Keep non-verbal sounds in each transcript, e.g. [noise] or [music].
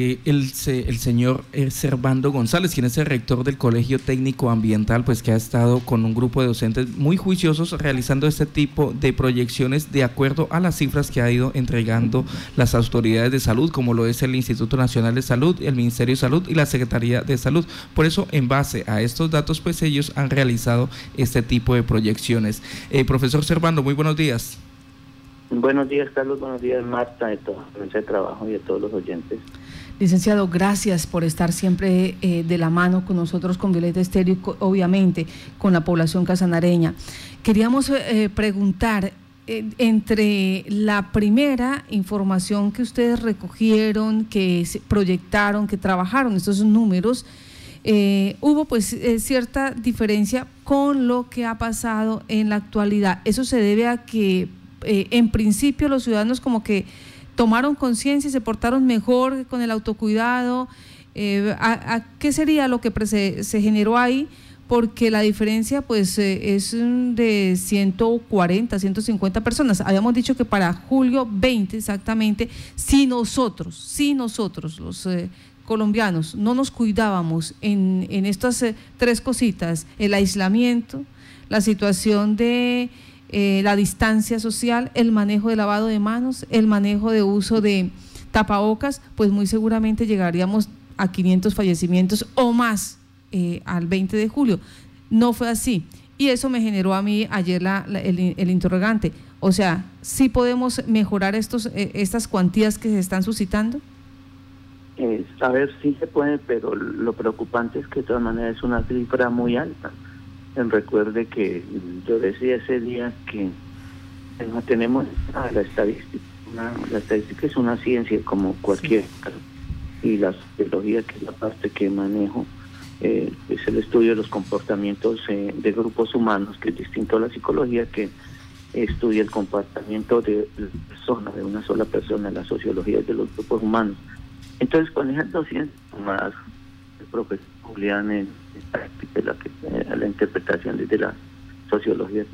El, el, señor eh, Servando González, quien es el rector del Colegio Técnico Ambiental, pues que ha estado con un grupo de docentes muy juiciosos realizando este tipo de proyecciones de acuerdo a las cifras que ha ido entregando las autoridades de salud, como lo es el Instituto Nacional de Salud, el Ministerio de Salud y la Secretaría de Salud. Por eso, en base a estos datos, pues ellos han realizado este tipo de proyecciones. Eh, profesor Servando, muy buenos días. Buenos días, Carlos. Buenos días, Marta, de todo el trabajo y de todos los oyentes. Licenciado, gracias por estar siempre eh, de la mano con nosotros, con Violeta Estéreo y obviamente con la población casanareña. Queríamos eh, preguntar, eh, entre la primera información que ustedes recogieron, que proyectaron, que trabajaron estos números, hubo pues cierta diferencia con lo que ha pasado en la actualidad. Eso se debe a que en principio los ciudadanos como que tomaron conciencia y se portaron mejor con el autocuidado? Eh, ¿a, qué sería lo que se, generó ahí? Porque la diferencia pues eh, es de 140, 150 personas. Habíamos dicho que para julio 20 exactamente, si nosotros, si nosotros los eh, colombianos no nos cuidábamos en, en estas tres cositas, el aislamiento, la situación de eh, la distancia social, el manejo de lavado de manos, el manejo de uso de tapabocas, pues muy seguramente llegaríamos a 500 fallecimientos o más eh, al 20 de julio. No fue así. Y eso me generó a mí ayer el, interrogante. O sea, ¿sí podemos mejorar estos, eh, estas cuantías que se están suscitando? a ver, sí se puede, pero lo preocupante es que de todas maneras es una cifra muy alta recuerde que yo decía ese día que no tenemos la estadística. la estadística es una ciencia como cualquier y la sociología, que es la parte que manejo, eh, es el estudio de los comportamientos eh, de grupos humanos, que es distinto a la psicología, que estudia el comportamiento de la persona, de una sola persona, la sociología de los grupos humanos. Entonces, con esas dos ciencias más, el profesor Julián la, eh, la interpretación desde la sociología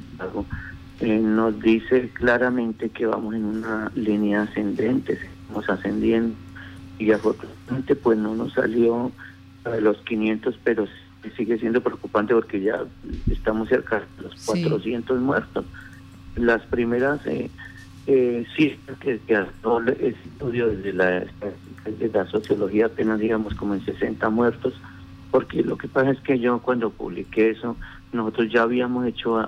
eh, nos dice claramente que vamos en una línea ascendente, seguimos ascendiendo y afortunadamente pues no nos salió a los 500, pero sigue siendo preocupante porque ya estamos cerca de los 400 muertos. Las primeras eh, eh, sí que, que el estudio desde la, desde la sociología apenas digamos como en 60 muertos porque lo que pasa es que yo cuando publiqué eso, nosotros ya habíamos hecho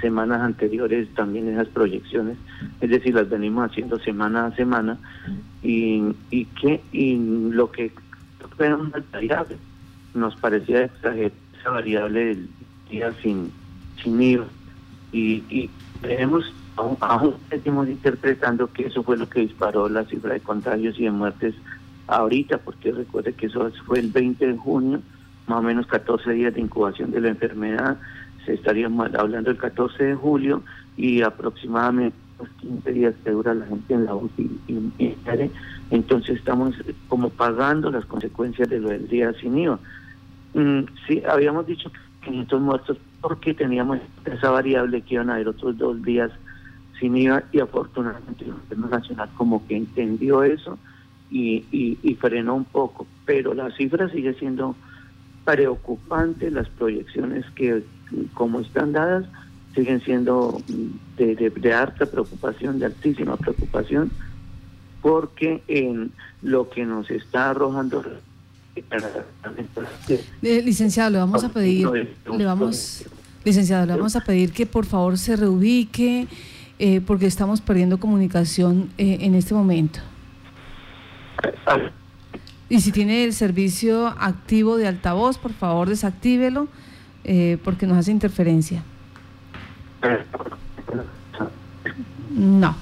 semanas anteriores también esas proyecciones, es decir, las venimos haciendo semana a semana, y, y que y lo que era una variable, nos parecía esa variable del día sin, sin IVA, y, y creemos, aún, aún seguimos interpretando que eso fue lo que disparó la cifra de contagios y de muertes ahorita, porque recuerde que eso fue el 20 de junio, más o menos 14 días de incubación de la enfermedad, se estaría hablando del 14 de julio y aproximadamente 15 días que dura la gente en la UCI entonces estamos como pagando las consecuencias de lo del día sin IVA. Mm, sí, habíamos dicho 500 muertos porque teníamos esa variable que iban a haber otros dos días sin IVA y afortunadamente el gobierno nacional como que entendió eso y, frenó un poco, pero la cifra sigue siendo preocupante, las proyecciones que como están dadas siguen siendo de, de, harta preocupación, de altísima preocupación, porque en lo que nos está arrojando eh, licenciado, le vamos a pedir, le vamos, licenciado, le vamos a pedir que por favor se reubique, eh, porque estamos perdiendo comunicación eh, en este momento. Y si tiene el servicio activo de altavoz, por favor desactívelo eh, porque nos hace interferencia. No.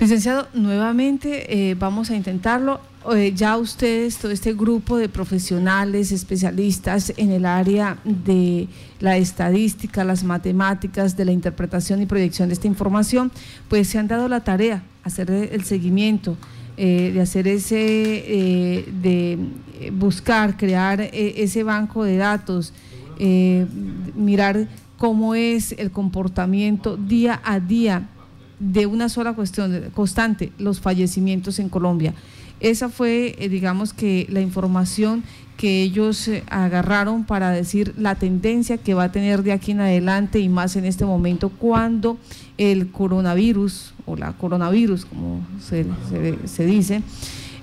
Licenciado, nuevamente eh, vamos a intentarlo. Eh, ya ustedes, todo este grupo de profesionales, especialistas en el área de la estadística, las matemáticas, de la interpretación y proyección de esta información, pues se han dado la tarea, hacer el seguimiento eh, de hacer ese, eh, de buscar, crear eh, ese banco de datos, mirar cómo es el comportamiento día a día de una sola cuestión constante, los fallecimientos en Colombia. Esa fue, eh, digamos que, la información que ellos eh, agarraron para decir la tendencia que va a tener de aquí en adelante y más en este momento cuando el coronavirus o la coronavirus, como se, se, dice,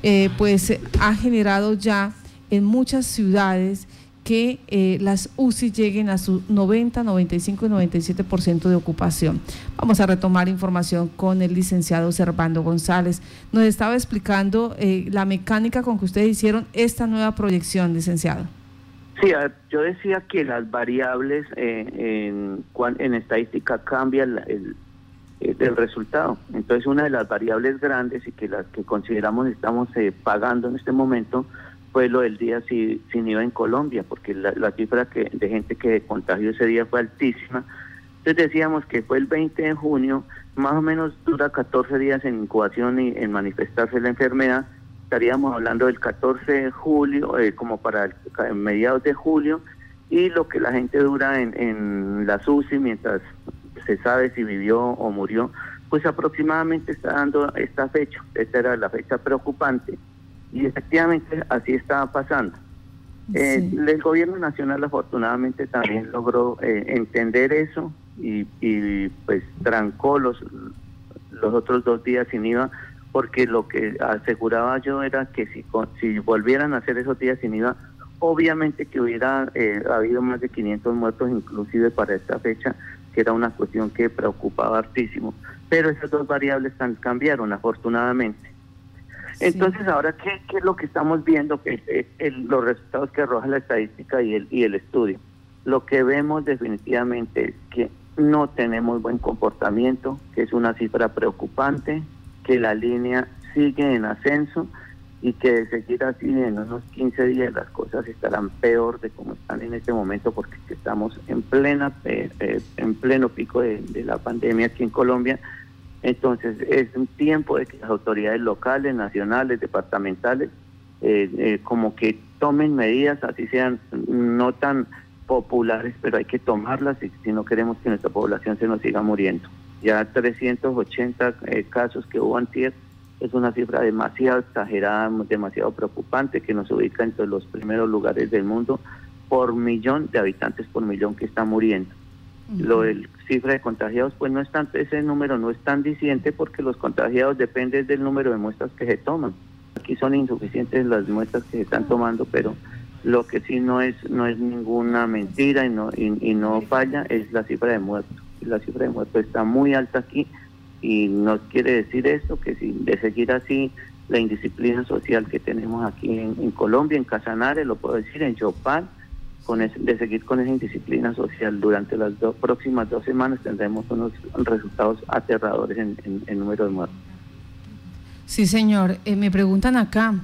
eh, pues ha generado ya en muchas ciudades que eh, las UCI lleguen a su 90, 95 y 97% de ocupación. Vamos a retomar información con el licenciado Servando González. Nos estaba explicando eh, la mecánica con que ustedes hicieron esta nueva proyección, licenciado. Sí, yo decía que las variables eh, en, en, estadística cambian el, el, resultado. Entonces, una de las variables grandes y que las que consideramos estamos pagando en este momento fue lo del día sin, IVA en Colombia, porque la, cifra que, de gente que contagió ese día fue altísima. Entonces decíamos que fue el 20 de junio, más o menos dura 14 días en incubación y en manifestarse la enfermedad. Estaríamos hablando del 14 de julio, eh, como para mediados de julio, y lo que la gente dura en, en la SUSI mientras se sabe si vivió o murió, pues aproximadamente está dando esta fecha. Esta era la fecha preocupante y efectivamente así estaba pasando. Eh, el gobierno nacional afortunadamente también logró eh, entender eso y, pues trancó los, los otros dos días sin IVA porque lo que aseguraba yo era que si, si volvieran a hacer esos días sin IVA, obviamente que hubiera eh, habido más de 500 muertos inclusive para esta fecha, que era una cuestión que preocupaba hartísimo. Pero esas dos variables cambiaron afortunadamente. Entonces, ahora, ¿qué, es lo que estamos viendo? Que los resultados que arroja la estadística y el, y el estudio. Lo que vemos definitivamente es que no tenemos buen comportamiento, que es una cifra preocupante, que la línea sigue en ascenso y que de seguir así en unos 15 días las cosas estarán peor de como están en este momento porque estamos en plena eh, eh, en pleno pico de la pandemia aquí en Colombia entonces, es un tiempo de que las autoridades locales, nacionales, departamentales, eh, eh, como que tomen medidas, así sean no tan populares, pero hay que tomarlas si, no queremos que nuestra población se nos siga muriendo. Ya 380 eh, casos que hubo antier es una cifra demasiado exagerada, demasiado preocupante, que nos ubica entre los primeros lugares del mundo por millón de habitantes por millón que está muriendo. Lo del cifra de contagiados, pues no es tan, ese número no es tan diciente porque los contagiados dependen del número de muestras que se toman. Aquí son insuficientes las muestras que se están tomando, pero lo que sí no es no es ninguna mentira y no y, no falla es la cifra de muertos. La cifra de muertos está muy alta aquí y nos quiere decir esto que si de seguir así la indisciplina social que tenemos aquí en, Colombia, en Casanare, lo puedo decir, en Chopal, con de seguir con esa indisciplina social durante las dos próximas dos semanas tendremos unos resultados aterradores en, número de muertos. Sí, señor. Eh, me preguntan acá,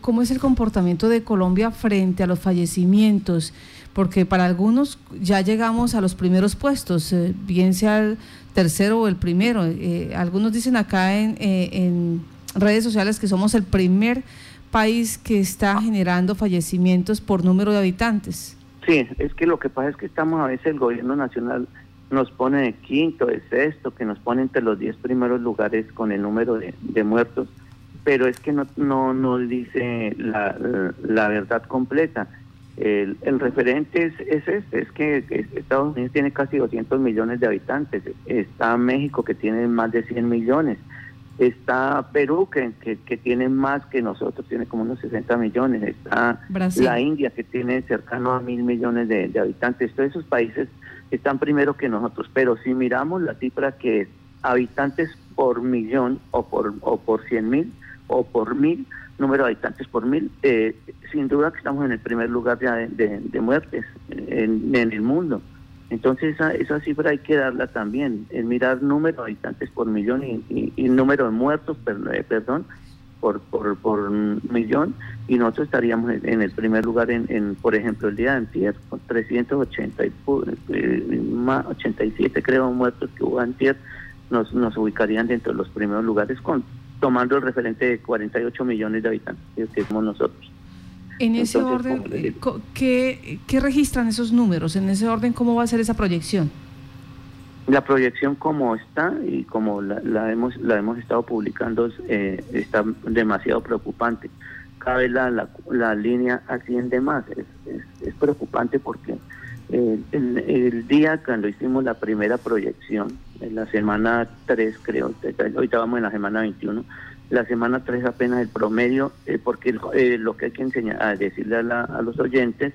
¿cómo es el comportamiento de Colombia frente a los fallecimientos? Porque para algunos ya llegamos a los primeros puestos, eh, bien sea el tercero o el primero. Eh, algunos dicen acá en, en redes sociales que somos el primer país que está generando fallecimientos por número de habitantes. Sí, es que lo que pasa es que estamos a veces el gobierno nacional nos pone de quinto, de sexto, que nos pone entre los diez primeros lugares con el número de, muertos, pero es que no, no nos dice la, verdad completa. El, el referente es, es, este, es que Estados Unidos tiene casi 200 millones de habitantes, está México que tiene más de 100 millones, está Perú, que, que, tiene más que nosotros, tiene como unos 60 millones, está la India, que tiene cercano a mil millones de, habitantes. Todos esos países están primero que nosotros, pero si miramos la cifra que es habitantes por millón o por, o por 100 mil o por mil, número de habitantes por mil, eh, sin duda que estamos en el primer lugar de, de, muertes en, en el mundo. Entonces esa, esa cifra hay que darla también, es mirar número de habitantes por millón y, número de muertos, eh, perdón, por, por, por millón y nosotros estaríamos en, el primer lugar en, por ejemplo, el día de antier, con 380 y, eh, 87 creo muertos que hubo antier, nos, nos ubicarían dentro de los primeros lugares con tomando el referente de 48 millones de habitantes que somos nosotros. En ese orden, eh, ¿qué, ¿qué registran esos números? En ese orden, ¿cómo va a ser esa proyección? La proyección como está y como la, hemos la hemos estado publicando eh, está demasiado preocupante. Cada vez la, la, línea asciende más. Es, preocupante porque eh, el, día cuando hicimos la primera proyección, en la semana 3 creo, ahorita vamos en la semana 21, la semana 3 apenas el promedio, eh, porque lo que hay que enseñar a decirle a, a los oyentes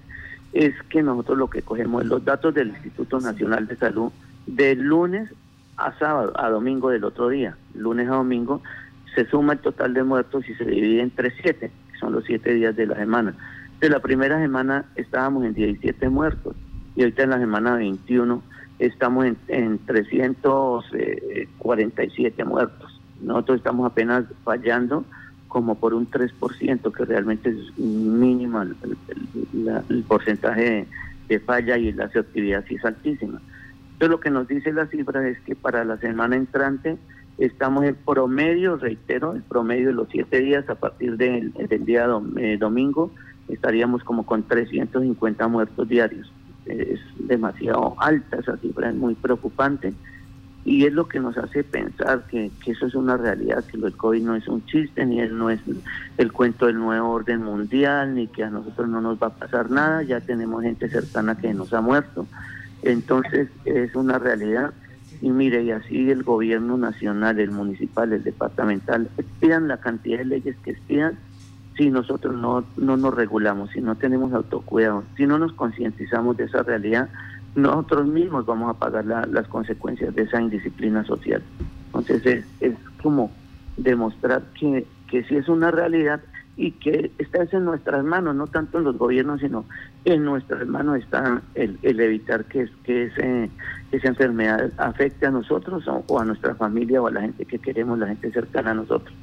es que nosotros lo que cogemos los datos del Instituto Nacional de Salud de lunes a sábado, a domingo del otro día, lunes a domingo, se suma el total de muertos y se divide entre siete, que son los siete días de la semana. De la primera semana estábamos en 17 muertos y ahorita en la semana 21 estamos en, en 347 muertos. Nosotros estamos apenas fallando como por un 3%, que realmente es mínimo el, el, porcentaje de, falla y la actividad sí es altísima. Entonces lo que nos dice la cifra es que para la semana entrante estamos en promedio, reitero, el promedio de los siete días a partir del, día eh, domingo estaríamos como con 350 muertos diarios. Es demasiado alta esa cifra, es muy preocupante y es lo que nos hace pensar que, eso es una realidad, que el COVID no es un chiste, ni no es el cuento del nuevo orden mundial, ni que a nosotros no nos va a pasar nada, ya tenemos gente cercana que nos ha muerto. Entonces es una realidad. Y mire, y así el gobierno nacional, el municipal, el departamental, expidan la cantidad de leyes que expidan si nosotros no, no nos regulamos, si no tenemos autocuidado, si no nos concientizamos de esa realidad, nosotros mismos vamos a pagar las consecuencias de esa indisciplina social. Entonces es, como demostrar que, que sí es una realidad y que está en nuestras manos, no tanto en los gobiernos, sino en nuestras manos está el, evitar que, que, ese, esa enfermedad afecte a nosotros o, a nuestra familia o a la gente que queremos, la gente cercana a nosotros.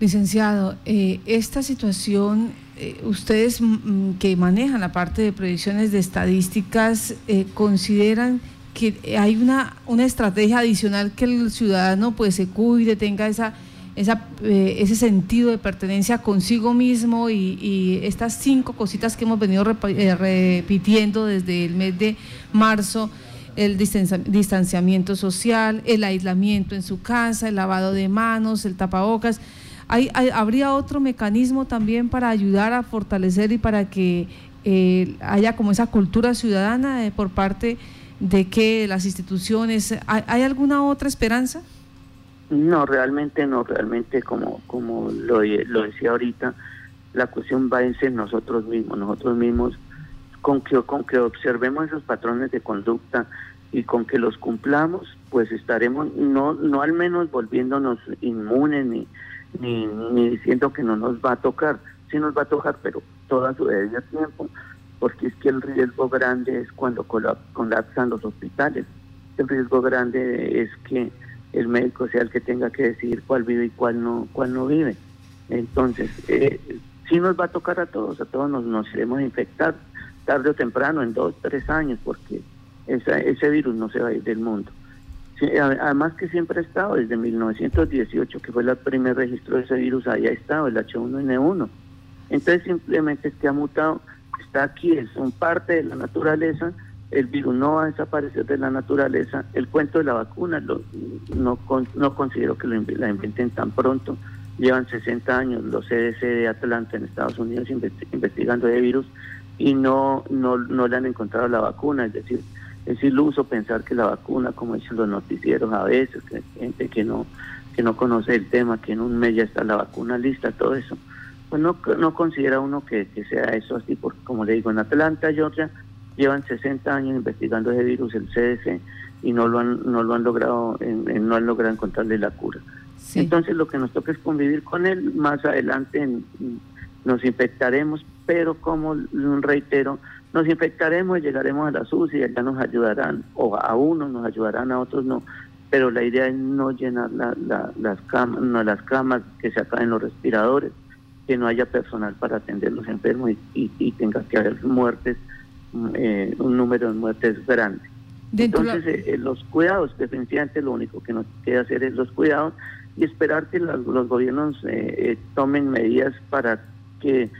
Licenciado, eh, esta situación eh, ustedes mm, mm, que manejan la parte de predicciones de estadísticas, eh, ¿consideran que hay una, una estrategia adicional que el ciudadano pues se cuide, tenga esa, esa, eh, ese sentido de pertenencia consigo mismo y, estas cinco cositas que hemos venido repitiendo desde el mes de marzo? el distanciamiento social, el aislamiento en su casa, el lavado de manos, el tapabocas. ¿Hay, habría otro mecanismo también para ayudar a fortalecer y para que eh, haya como esa cultura ciudadana eh, por parte de que las instituciones, ¿hay, alguna otra esperanza? No, realmente no, realmente como, como lo, lo decía ahorita, la cuestión va en ser nosotros mismos, nosotros mismos con que, con que observemos esos patrones de conducta y con que los cumplamos, pues estaremos no, no al menos volviéndonos inmunes ni, ni, ni diciendo que no nos va a tocar, sí nos va a tocar, pero toda su debido tiempo, porque es que el riesgo grande es cuando colapsan los hospitales. El riesgo grande es que el médico sea el que tenga que decidir cuál vive y cuál no, cuál no vive. Entonces, eh, sí nos va a tocar a todos, a todos nos, nos iremos a infectar tarde o temprano, en dos, tres años, porque esa, ese virus no se va a ir del mundo además que siempre ha estado, desde 1918, que fue el primer registro de ese virus, ahí ha estado, el H1N1. Entonces simplemente es que ha mutado, está aquí, es un parte de la naturaleza, el virus no va a desaparecer de la naturaleza, el cuento de la vacuna no, no considero que lo, la inventen tan pronto, llevan 60 años los CDC de Atlanta en Estados Unidos investigando de virus y no, no, no le han encontrado la vacuna, es decir, es iluso pensar que la vacuna, como dicen los noticieros a veces, que gente que no, que no conoce el tema, que en un mes ya está la vacuna lista, todo eso. Pues no, no considera uno que, sea eso así, porque como le digo, en Atlanta, Georgia, llevan 60 años investigando ese virus, el CDC, y no lo han, no lo han logrado, no han logrado encontrarle la cura. Entonces lo que nos toca es convivir con él, más adelante nos infectaremos, pero como reitero, nos infectaremos, llegaremos a la SUSI, ya nos ayudarán, o a unos nos ayudarán, a otros no, pero la idea es no llenar las, camas, no, las camas, que se acaben los respiradores, que no haya personal para atender los enfermos y, tenga que haber muertes, eh, un número de muertes grande. Entonces, eh, eh, los cuidados, definitivamente lo único que nos queda hacer es los cuidados y esperar que los, gobiernos tomen medidas para que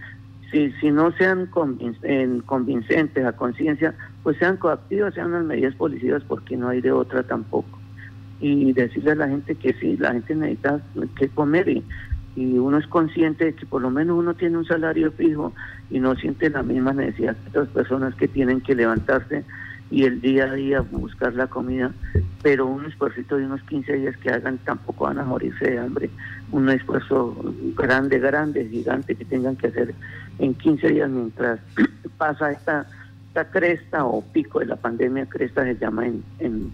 si, si no sean convincentes a conciencia, pues sean coactivas, sean unas medidas policivas, porque no hay de otra tampoco. Y decirle a la gente que sí, la gente necesita que comer y, y uno es consciente de que por lo menos uno tiene un salario fijo y no siente la misma necesidad que otras personas que tienen que levantarse y el día a día buscar la comida, pero un esfuerzo de unos 15 días que hagan tampoco van a morirse de hambre. Un esfuerzo grande, grande, gigante que tengan que hacer en 15 días mientras [clears throat] pasa esta, esta cresta o pico de la pandemia, cresta se llama en, en,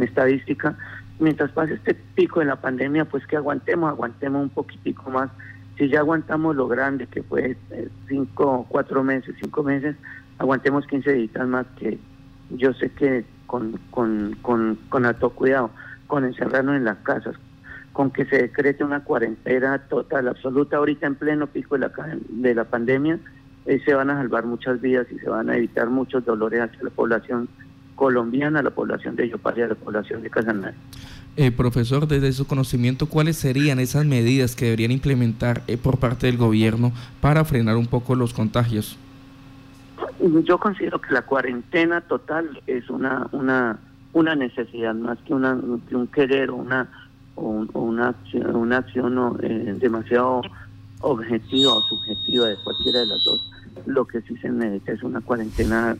estadística, mientras pasa este pico de la pandemia, pues que aguantemos, aguantemos un poquitico más. Si ya aguantamos lo grande, que fue eh, cinco, cuatro meses, cinco meses, aguantemos 15 días más que yo sé que con, con, con, con alto cuidado, con encerrarnos en las casas, con que se decrete una cuarentena total, absoluta, ahorita en pleno pico de la, de la pandemia, eh, se van a salvar muchas vidas y se van a evitar muchos dolores hacia la población colombiana, la población de Yopal y la población de Casanare. Eh, profesor, desde su conocimiento, ¿cuáles serían esas medidas que deberían implementar eh, por parte del gobierno para frenar un poco los contagios? Yo considero que la cuarentena total es una una una necesidad más que una que un querer o una o, una acción, una acción eh, demasiado objetiva o subjetiva de cualquiera de las dos. Lo que sí se necesita es una cuarentena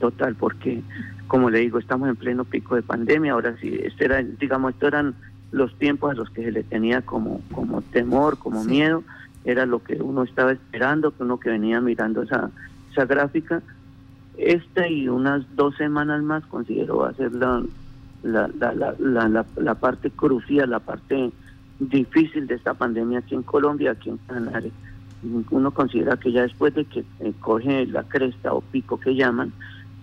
total porque, como le digo, estamos en pleno pico de pandemia. Ahora sí, este era, digamos, estos eran los tiempos a los que se le tenía como como temor, como miedo. Era lo que uno estaba esperando, que uno que venía mirando esa esa gráfica. Esta y unas dos semanas más considero va a ser la, la, la, la, la, parte crucial, la parte difícil de esta pandemia aquí en Colombia, aquí en Canarias. Uno considera que ya después de que eh, coge la cresta o pico que llaman,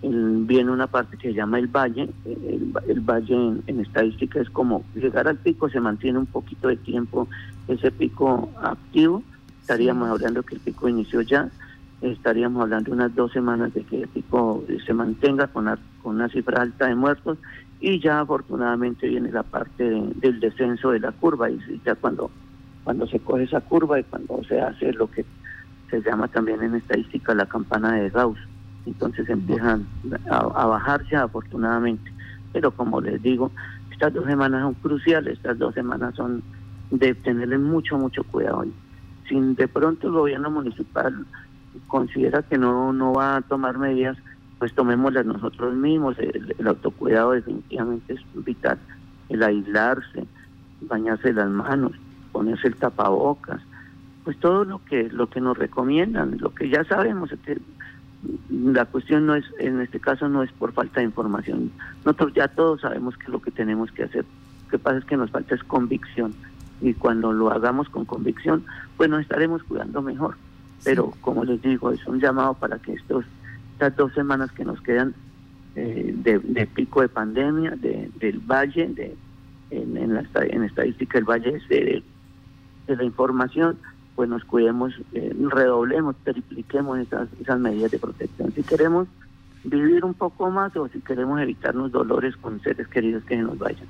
viene una parte que se llama el valle. El, el valle en, en, estadística es como llegar al pico, se mantiene un poquito de tiempo ese pico activo. Estaríamos hablando que el pico inició ya estaríamos hablando de unas dos semanas de que el pico se mantenga con una, cifra alta de muertos y ya afortunadamente viene la parte del descenso de la curva y ya cuando cuando se coge esa curva y cuando se hace lo que se llama también en estadística la campana de Gauss entonces empiezan a, a bajar ya afortunadamente. Pero como les digo estas dos semanas son cruciales estas dos semanas son de tenerle mucho mucho cuidado. Sin de pronto el gobierno municipal considera que no, no va a tomar medidas, pues tomémoslas nosotros mismos. El, autocuidado definitivamente es vital. El aislarse, bañarse las manos, ponerse el tapabocas, pues todo lo que lo que nos recomiendan, lo que ya sabemos es que la cuestión no es en este caso no es por falta de información. Nosotros ya todos sabemos que es lo que tenemos que hacer. Lo que pasa es que nos falta es convicción y cuando lo hagamos con convicción, pues nos estaremos cuidando mejor. Pero como les digo, es un llamado para que estos, estas dos semanas que nos quedan eh, de, pico de pandemia, de, del valle, de, en, en, la, en estadística del valle de, de la información, pues nos cuidemos, eh, redoblemos, tripliquemos esas, esas medidas de protección. Si queremos vivir un poco más o si queremos evitarnos dolores con seres queridos que nos vayan.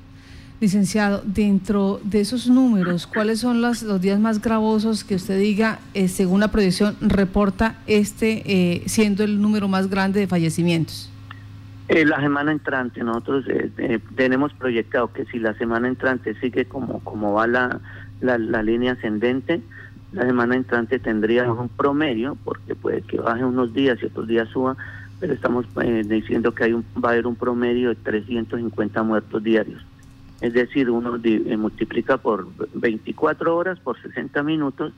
Licenciado, dentro de esos números, ¿cuáles son los, días más gravosos que usted diga, eh, según la proyección, reporta este eh, siendo el número más grande de fallecimientos? Eh, la semana entrante, nosotros tenemos proyectado que si la semana entrante sigue como, como va la, la, línea ascendente, la semana entrante tendría un promedio, porque puede que baje unos días y otros días suba, pero estamos diciendo que hay un, va a haber un promedio de 350 muertos diarios es decir, uno eh, multiplica por 24 horas, por 60 minutos,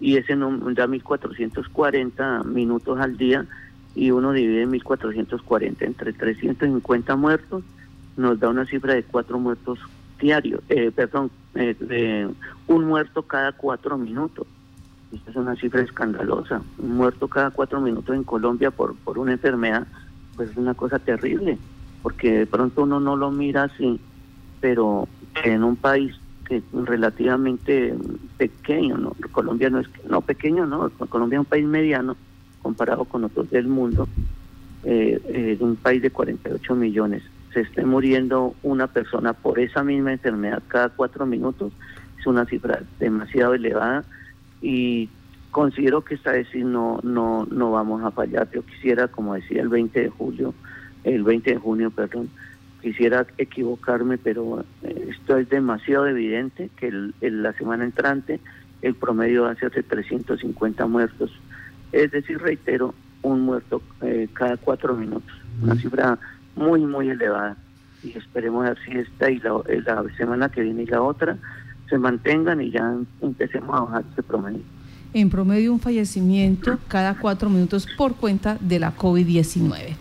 y ese da 1440 minutos al día, y uno divide 1440 entre 350 muertos, nos da una cifra de cuatro muertos diarios, eh, perdón, eh, de un muerto cada cuatro minutos. Esta es una cifra escandalosa. Un muerto cada cuatro minutos en Colombia por, por una enfermedad, pues es una cosa terrible, porque de pronto uno no lo mira así pero en un país que relativamente pequeño, ¿no? Colombia no es no pequeño, no, Colombia es un país mediano comparado con otros del mundo, eh, eh, un país de 48 millones, se esté muriendo una persona por esa misma enfermedad cada cuatro minutos, es una cifra demasiado elevada y considero que esta vez no, no, no vamos a fallar. Yo quisiera, como decía el 20 de julio, el 20 de junio, perdón, quisiera equivocarme, pero eh, esto es demasiado evidente que el, la semana entrante el promedio va a ser de 350 muertos. Es decir, reitero, un muerto eh, cada cuatro minutos. Una cifra muy, muy elevada. Y esperemos ver si esta y la, la semana que viene y la otra se mantengan y ya empecemos a bajar ese promedio en promedio un fallecimiento cada cuatro minutos por cuenta de la COVID-19.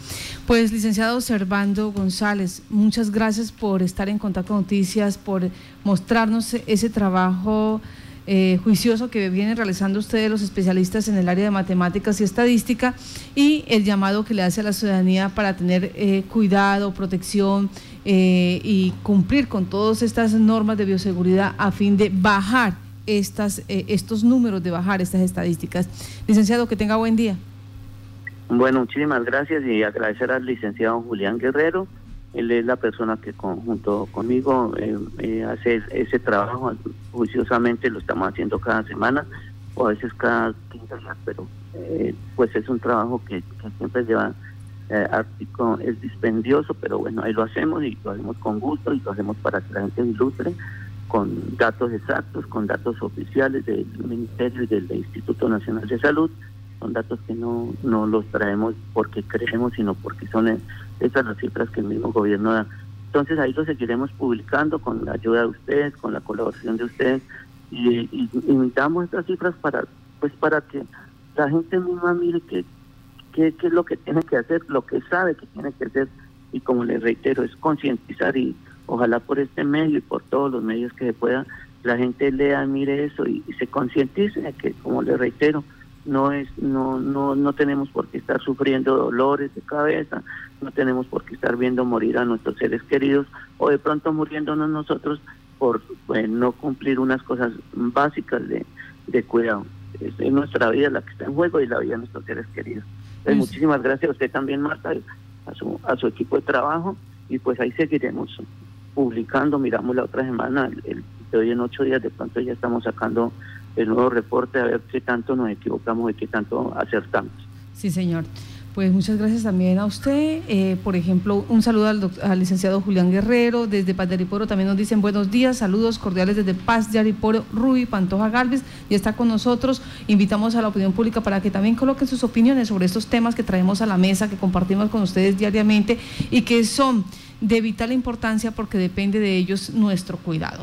Pues, licenciado Servando González, muchas gracias por estar en Contacto Noticias, por mostrarnos ese trabajo eh, juicioso que vienen realizando ustedes los especialistas en el área de matemáticas y estadística y el llamado que le hace a la ciudadanía para tener eh, cuidado, protección eh, y cumplir con todas estas normas de bioseguridad a fin de bajar estas, eh, estos números, de bajar estas estadísticas. Licenciado, que tenga buen día. Bueno, muchísimas gracias y agradecer al licenciado Julián Guerrero. Él es la persona que junto conmigo eh, eh, hace ese trabajo juiciosamente, lo estamos haciendo cada semana o a veces cada 15 días, pero pues es un trabajo que, siempre lleva artículo, es dispendioso, pero bueno, ahí lo hacemos y lo hacemos con gusto y lo hacemos para que la gente ilustre con datos exactos, con datos oficiales del Ministerio y del Instituto Nacional de Salud, son datos que no, no los traemos porque creemos, sino porque son esas las cifras que el mismo gobierno da. Entonces ahí lo seguiremos publicando con la ayuda de ustedes, con la colaboración de ustedes. Y, y, damos estas cifras para pues para que la gente misma mire qué que, es lo que tiene que hacer, lo que sabe que tiene que hacer. Y como les reitero es concientizar y ojalá por este medio y por todos los medios que se pueda, la gente lea, mire eso y, se concientice de que, como le reitero, no es no no no tenemos por qué estar sufriendo dolores de cabeza, no tenemos por qué estar viendo morir a nuestros seres queridos o de pronto muriéndonos nosotros por pues, no cumplir unas cosas básicas de, de cuidado. Es, nuestra vida la que está en juego y la vida de nuestros seres queridos. Pues, muchísimas gracias a usted también, Marta, a su, a su equipo de trabajo y pues ahí seguiremos publicando, miramos la otra semana, el, de hoy en ocho días de pronto ya estamos sacando el nuevo reporte a ver qué tanto nos equivocamos y qué tanto acertamos. Sí, señor. Pues muchas gracias también a usted. Eh, por ejemplo, un saludo al, licenciado Julián Guerrero. Desde Paz de Ariporo también nos dicen buenos días, saludos cordiales desde Paz de Ariporo, Rui Pantoja Galvez, y está con nosotros. Invitamos a la opinión pública para que también coloquen sus opiniones sobre estos temas que traemos a la mesa, que compartimos con ustedes diariamente y que son de vital importancia porque depende de ellos nuestro cuidado.